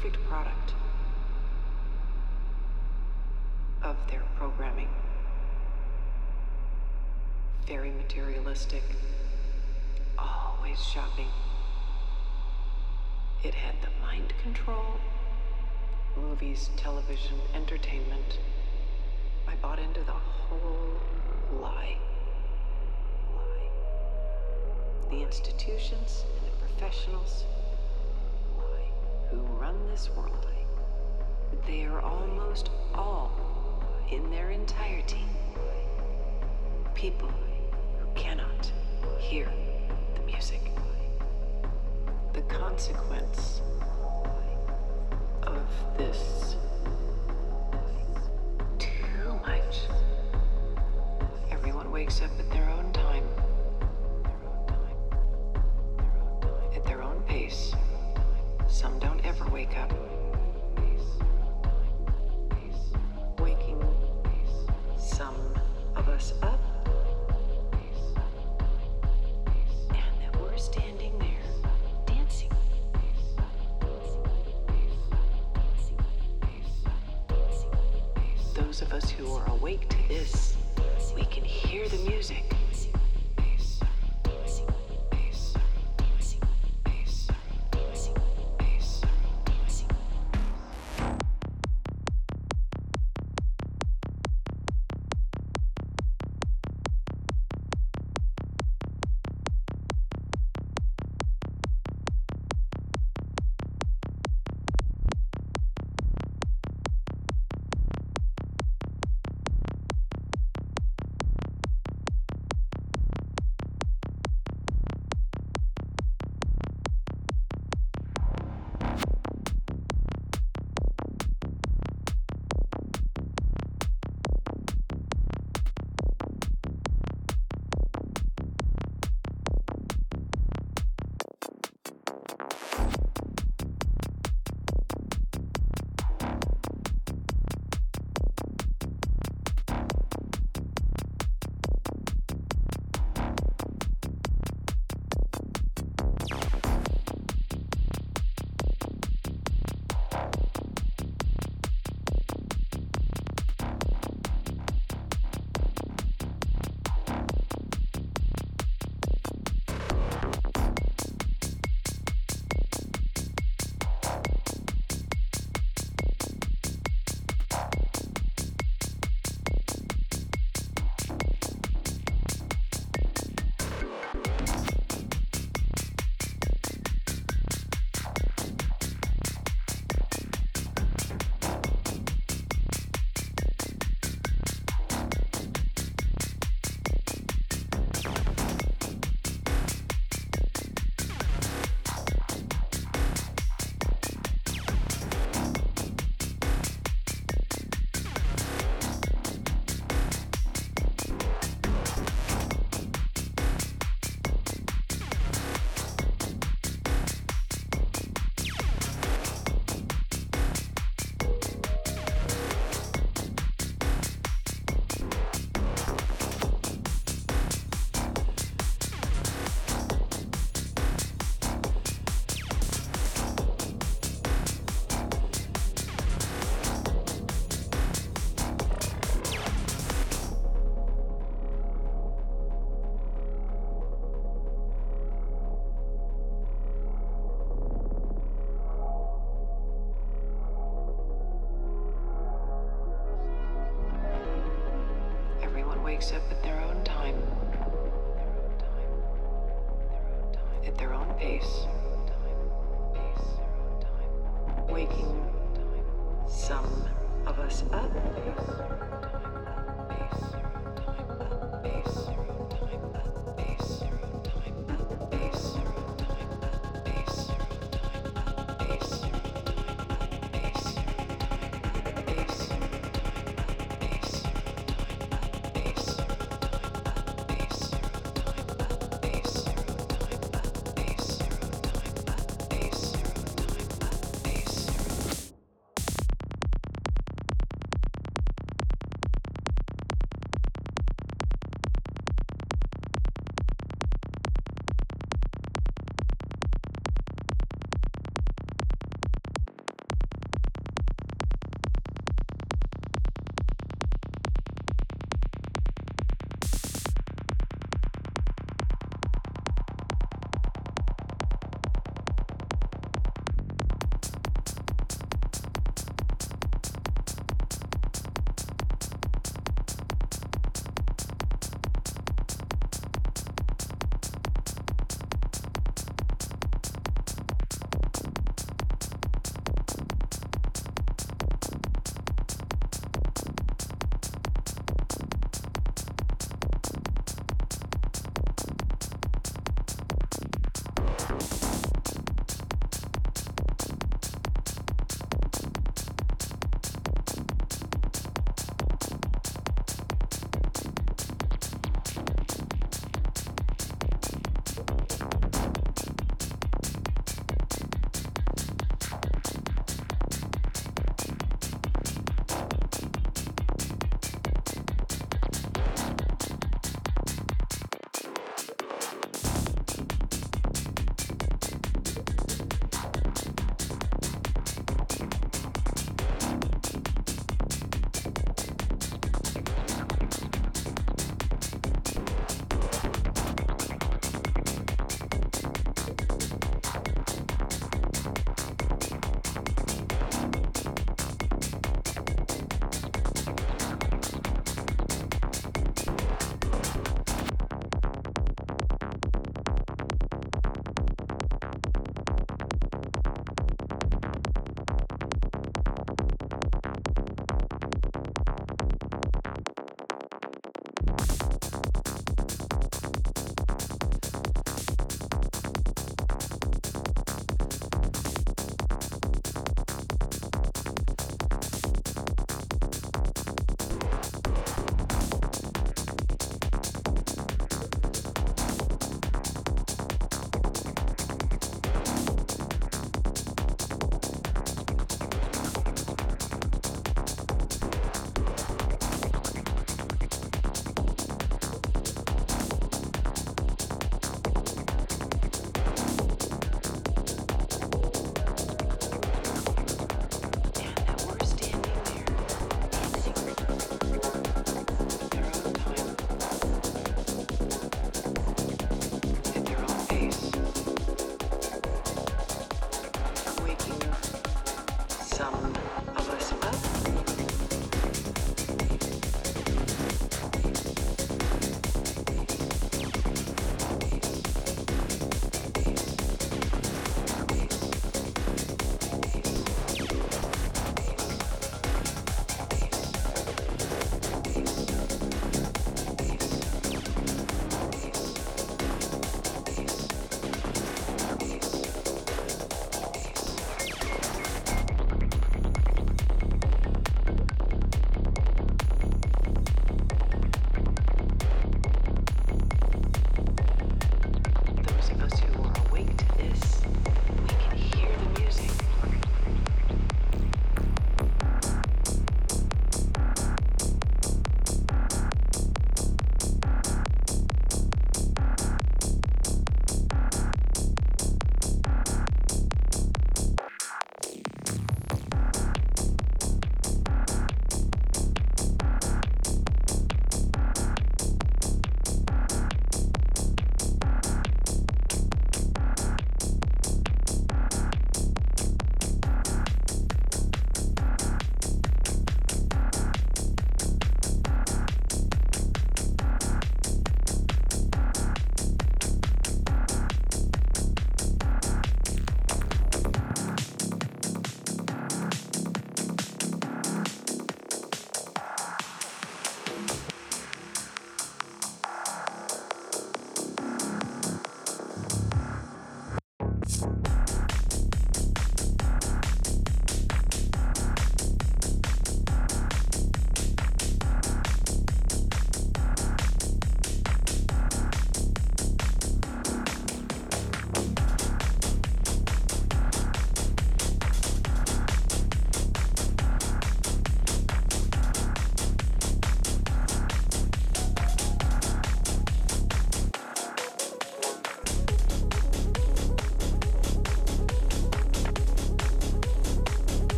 perfect product of their programming. Very materialistic, always shopping. It had the mind control, movies, television, entertainment. I bought into the whole lie. Lie. The institutions and the professionals who run this world. They are almost all, in their entirety, people who cannot hear the music. The consequence of this too much. Everyone wakes up at their own time, at their own pace. Some don't ever wake up.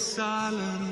Together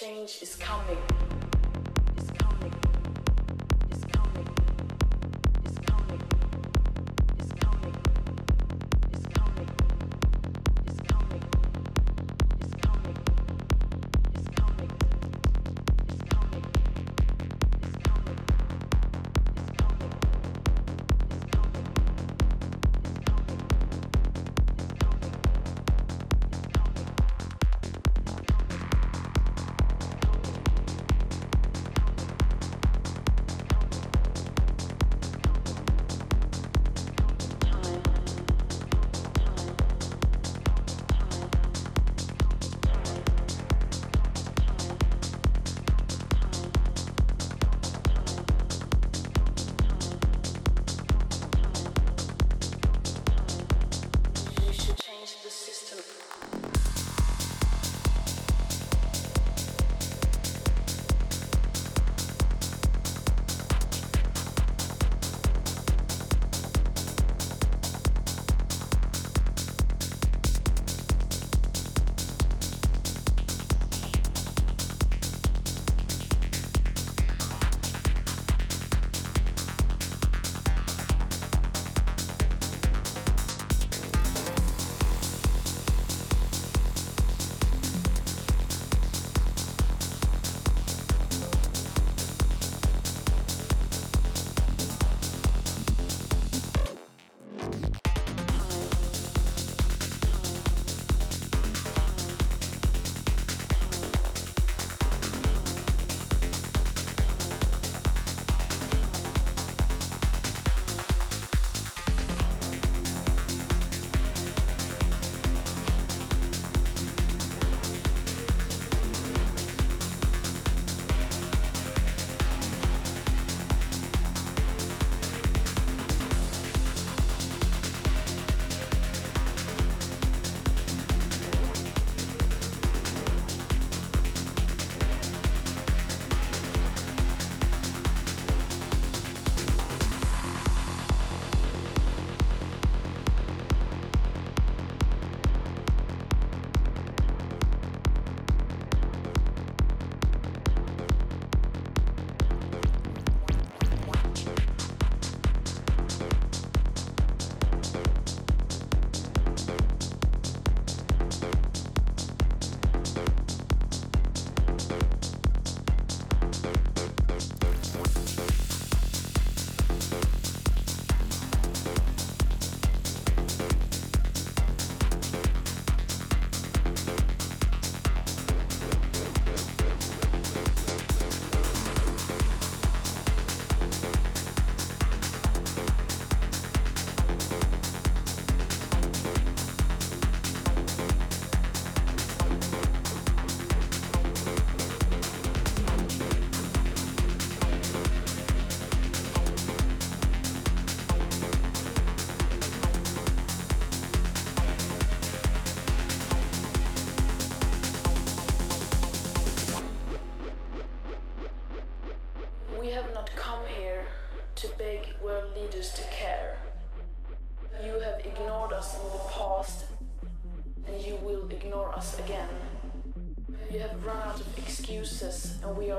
change is coming.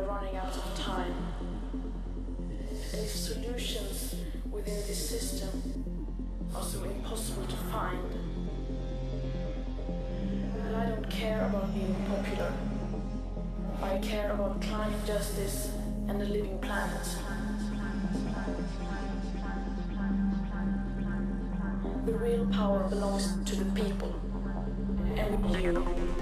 are running out of time. If solutions within this system are so impossible to find, then I don't care about being popular. I care about climate justice and a living planet. The real power belongs to the people and you.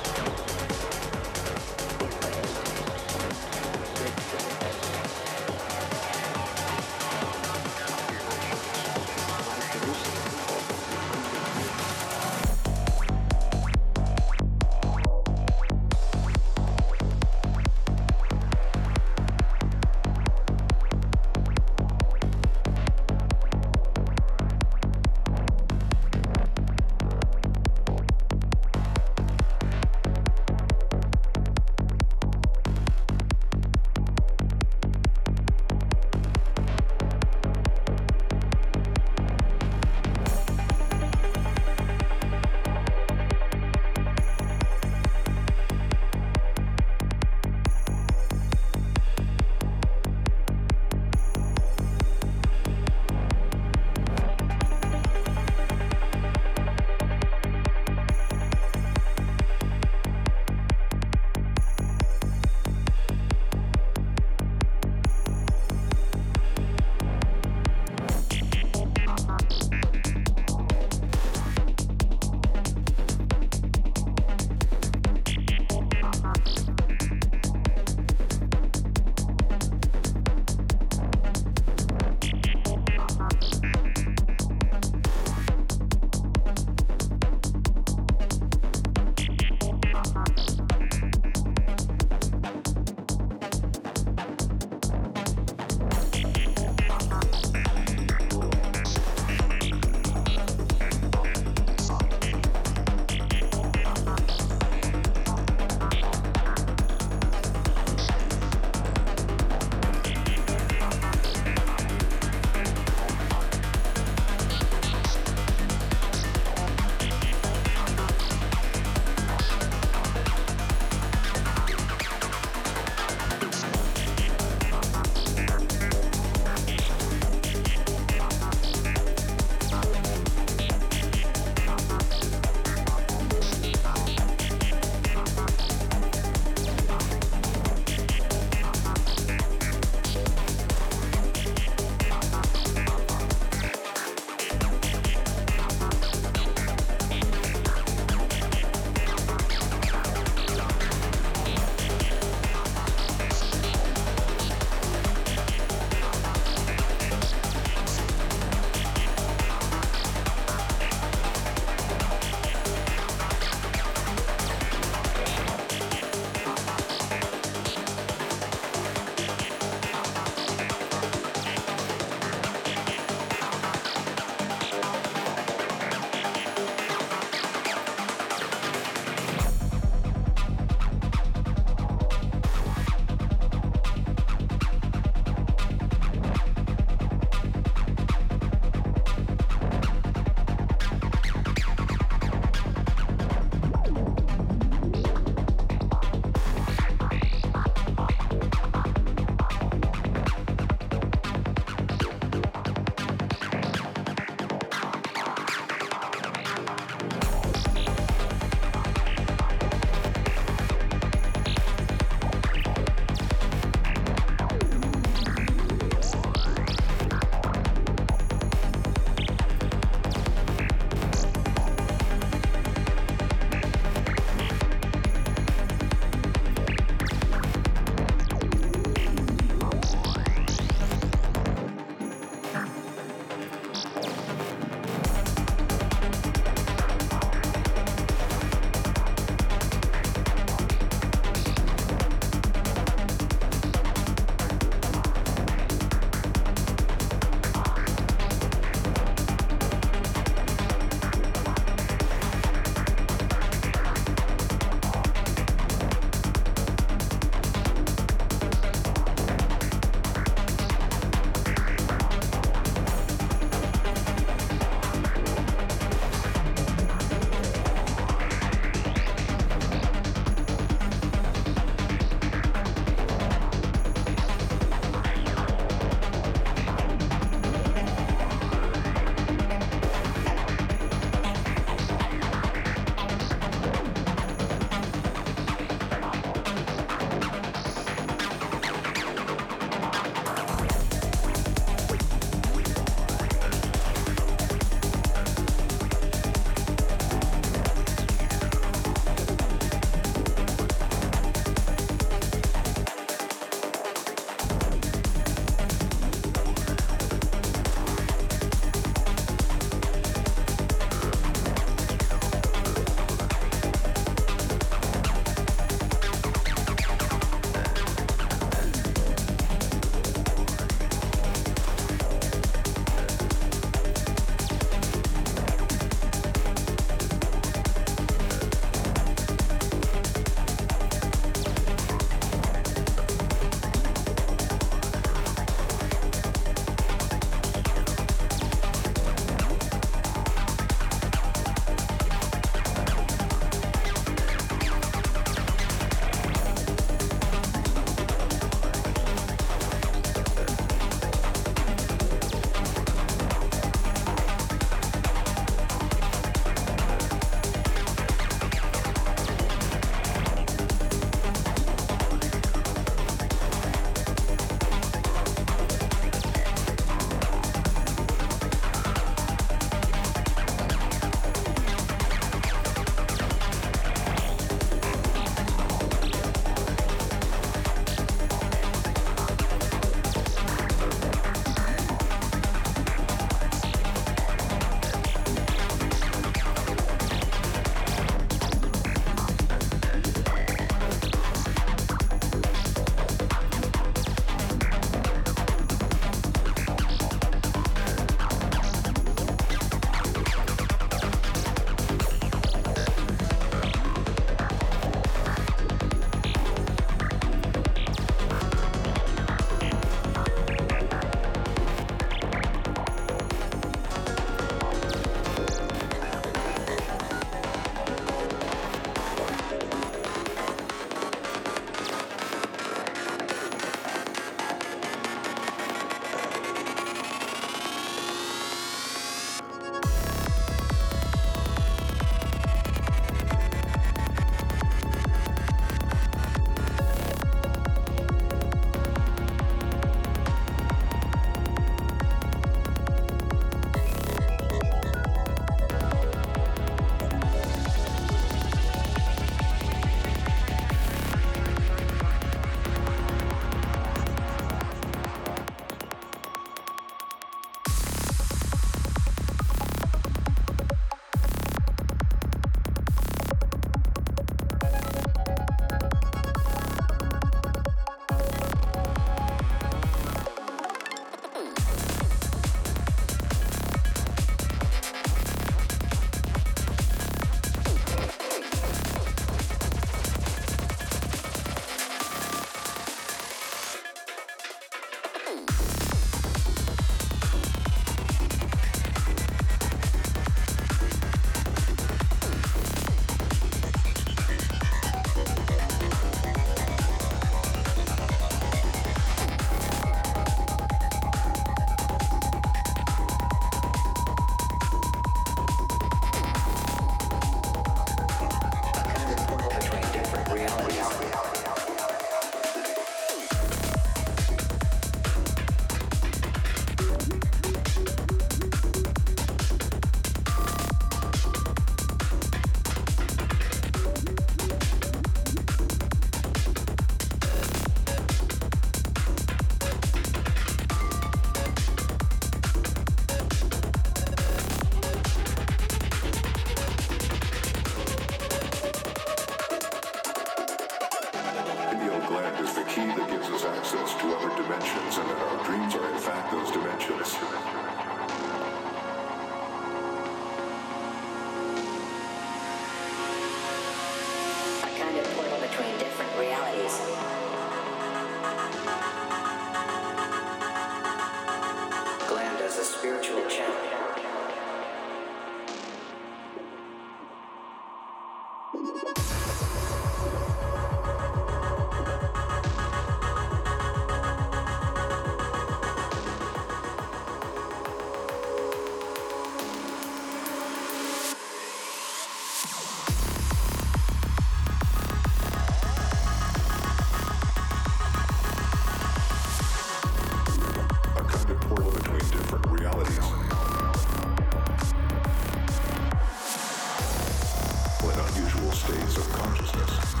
Podcast.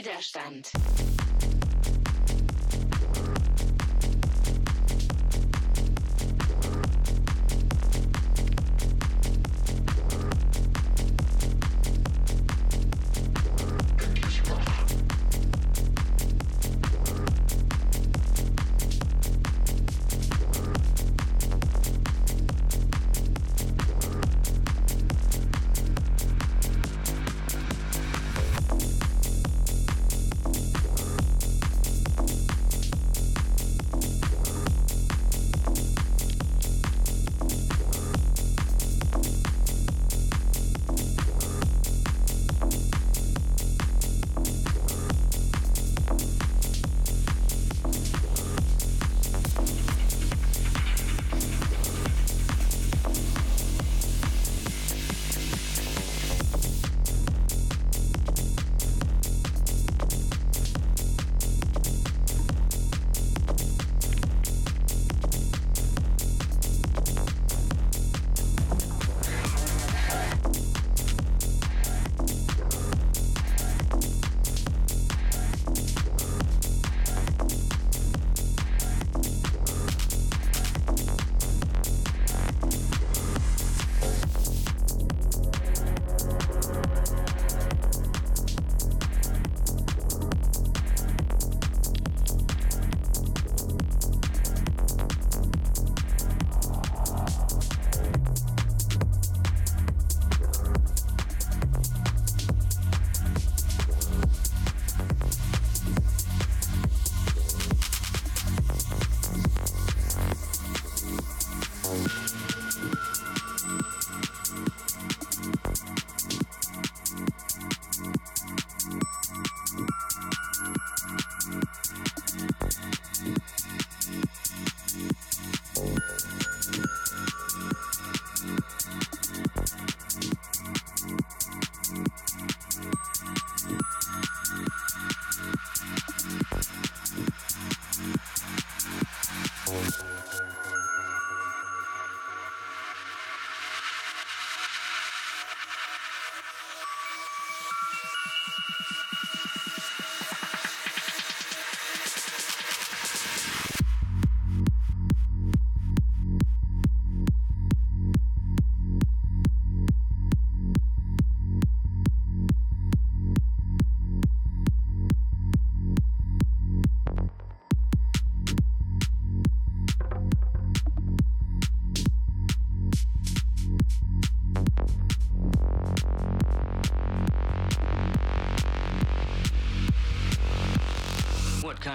Widerstand.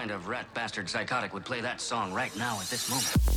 Kind of rat bastard psychotic would play that song right now at this moment?